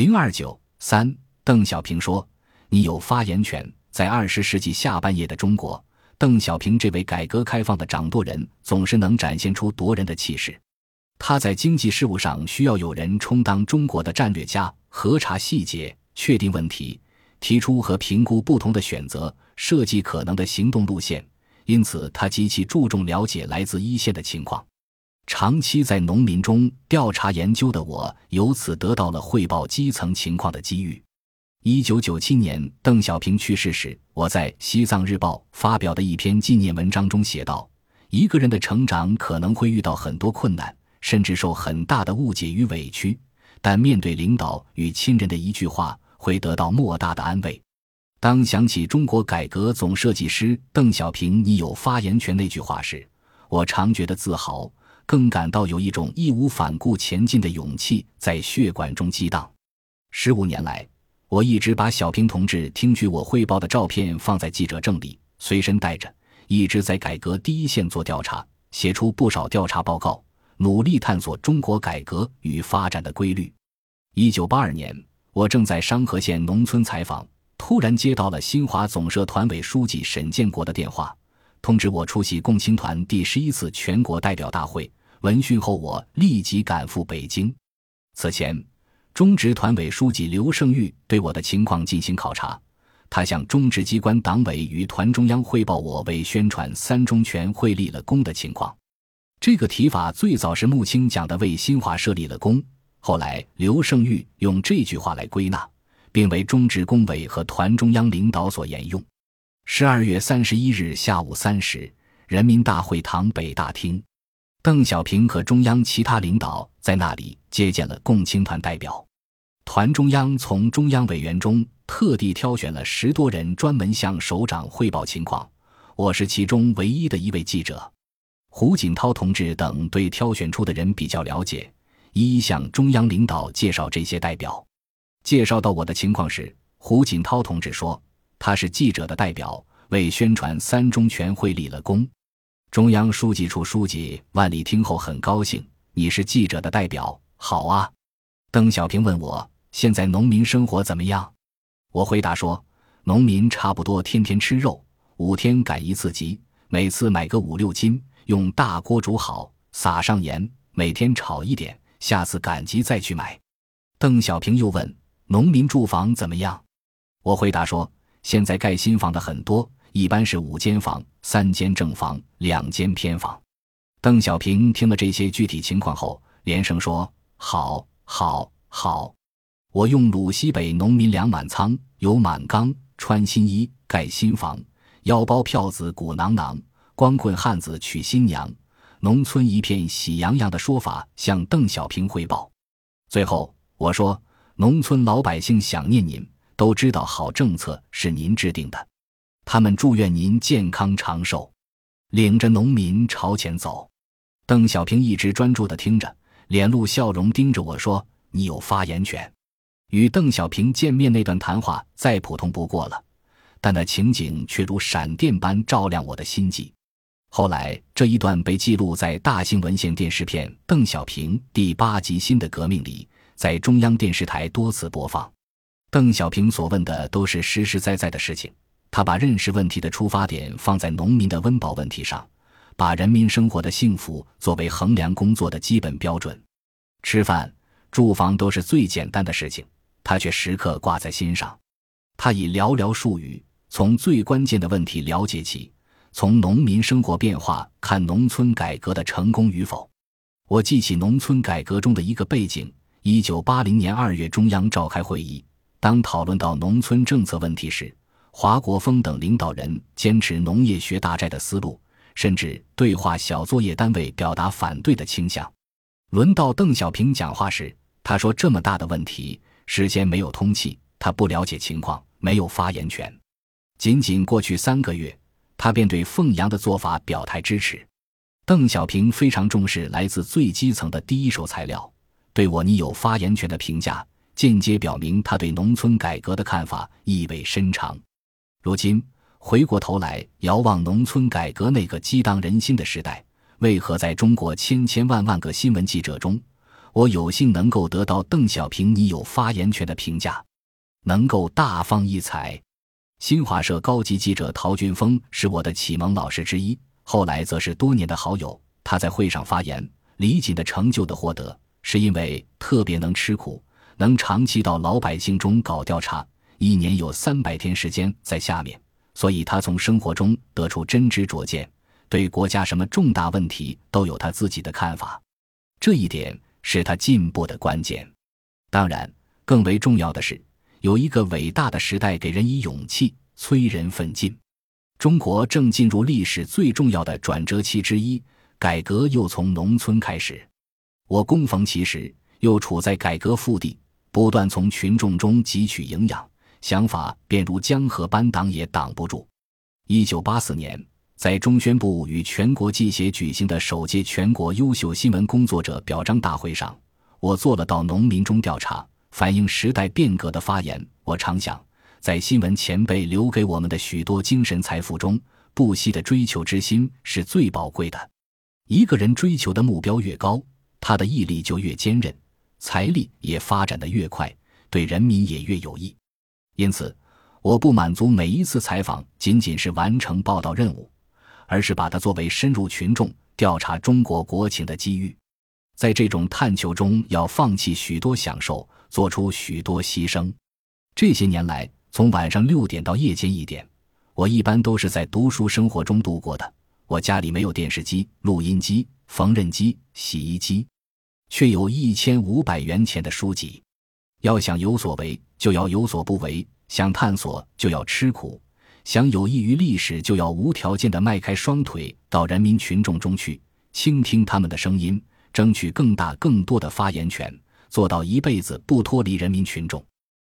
零二九三，邓小平说：“你有发言权。”在二十世纪下半叶的中国，邓小平这位改革开放的掌舵人总是能展现出夺人的气势。他在经济事务上需要有人充当中国的战略家，核查细节，确定问题，提出和评估不同的选择，设计可能的行动路线。因此，他极其注重了解来自一线的情况。长期在农民中调查研究的我，由此得到了汇报基层情况的机遇。一九九七年，邓小平去世时，我在《西藏日报》发表的一篇纪念文章中写道：“一个人的成长可能会遇到很多困难，甚至受很大的误解与委屈，但面对领导与亲人的一句话，会得到莫大的安慰。”当想起中国改革总设计师邓小平“你有发言权”那句话时，我常觉得自豪，更感到有一种义无反顾前进的勇气在血管中激荡。十五年来，我一直把小平同志听取我汇报的照片放在记者证里，随身带着，一直在改革第一线做调查，写出不少调查报告，努力探索中国改革与发展的规律。一九八二年，我正在商河县农村采访，突然接到了新华总社团委书记沈建国的电话，通知我出席共青团第十一次全国代表大会。闻讯后，我立即赶赴北京。此前。中直团委书记刘胜玉对我的情况进行考察，他向中直机关党委与团中央汇报我为宣传三中全会立了功的情况。这个提法最早是穆青讲的为新华社立了功，后来刘胜玉用这句话来归纳，并为中直工委和团中央领导所沿用。十二月三十一日下午三时，人民大会堂北大厅。邓小平和中央其他领导在那里接见了共青团代表，团中央从中央委员中特地挑选了十多人，专门向首长汇报情况。我是其中唯一的一位记者。胡锦涛同志等对挑选出的人比较了解，一一向中央领导介绍这些代表。介绍到我的情况时，胡锦涛同志说他是记者的代表，为宣传三中全会立了功。中央书记处书记万里听后很高兴，你是记者的代表，好啊。邓小平问我现在农民生活怎么样，我回答说，农民差不多天天吃肉，五天赶一次集，每次买个五六斤，用大锅煮好，撒上盐，每天炒一点，下次赶集再去买。邓小平又问农民住房怎么样，我回答说，现在盖新房的很多。一般是五间房、三间正房、两间偏房。邓小平听了这些具体情况后，连声说：“好，好，好！”我用鲁西北农民粮满仓，有满缸，穿新衣，盖新房，腰包票子鼓囊囊，光棍汉子娶新娘，农村一片喜洋洋的说法向邓小平汇报。最后我说：“农村老百姓想念您，都知道好政策是您制定的。”他们祝愿您健康长寿，领着农民朝前走。邓小平一直专注地听着，脸露笑容，盯着我说：“你有发言权。”与邓小平见面那段谈话再普通不过了，但那情景却如闪电般照亮我的心际。后来这一段被记录在大型文献电视片《邓小平》第八集《新的革命》里，在中央电视台多次播放。邓小平所问的都是实实在在的事情。他把认识问题的出发点放在农民的温饱问题上，把人民生活的幸福作为衡量工作的基本标准。吃饭、住房都是最简单的事情，他却时刻挂在心上。他以寥寥数语，从最关键的问题了解起，从农民生活变化看农村改革的成功与否。我记起农村改革中的一个背景：一九八零年二月，中央召开会议，当讨论到农村政策问题时。华国锋等领导人坚持农业学大寨的思路，甚至对话小作业单位表达反对的倾向。轮到邓小平讲话时，他说：“这么大的问题，事先没有通气，他不了解情况，没有发言权。”仅仅过去三个月，他便对凤阳的做法表态支持。邓小平非常重视来自最基层的第一手材料，对我你有发言权的评价，间接表明他对农村改革的看法意味深长。如今回过头来遥望农村改革那个激荡人心的时代，为何在中国千千万万个新闻记者中，我有幸能够得到邓小平“你有发言权”的评价，能够大放异彩。新华社高级记者陶俊峰是我的启蒙老师之一，后来则是多年的好友。他在会上发言，李锦的成就的获得，是因为特别能吃苦，能长期到老百姓中搞调查，一年有三百天时间在下面，所以他从生活中得出真知灼见，对国家什么重大问题都有他自己的看法，这一点是他进步的关键。当然，更为重要的是。有一个伟大的时代给人以勇气，催人奋进。中国正进入历史最重要的转折期之一，改革又从农村开始。我恭逢其时，又处在改革腹地，不断从群众中汲取营养，想法便如江河般挡也挡不住。一九八四年，在中宣部与全国记协举行的首届全国优秀新闻工作者表彰大会上，我做了到农民中调查。反映时代变革的发言，我常想，在新闻前辈留给我们的许多精神财富中，不息的追求之心是最宝贵的。一个人追求的目标越高，他的毅力就越坚韧，财力也发展的越快，对人民也越有益。因此，我不满足每一次采访仅仅是完成报道任务，而是把它作为深入群众、调查中国国情的机遇。在这种探求中，要放弃许多享受。做出许多牺牲。这些年来，从晚上六点到夜间一点，我一般都是在读书生活中度过的。我家里没有电视机、录音机、缝纫机、洗衣机，却有一千五百元钱的书籍。要想有所为，就要有所不为；想探索，就要吃苦；想有益于历史，就要无条件地迈开双腿到人民群众中去，倾听他们的声音，争取更大更多的发言权。做到一辈子不脱离人民群众。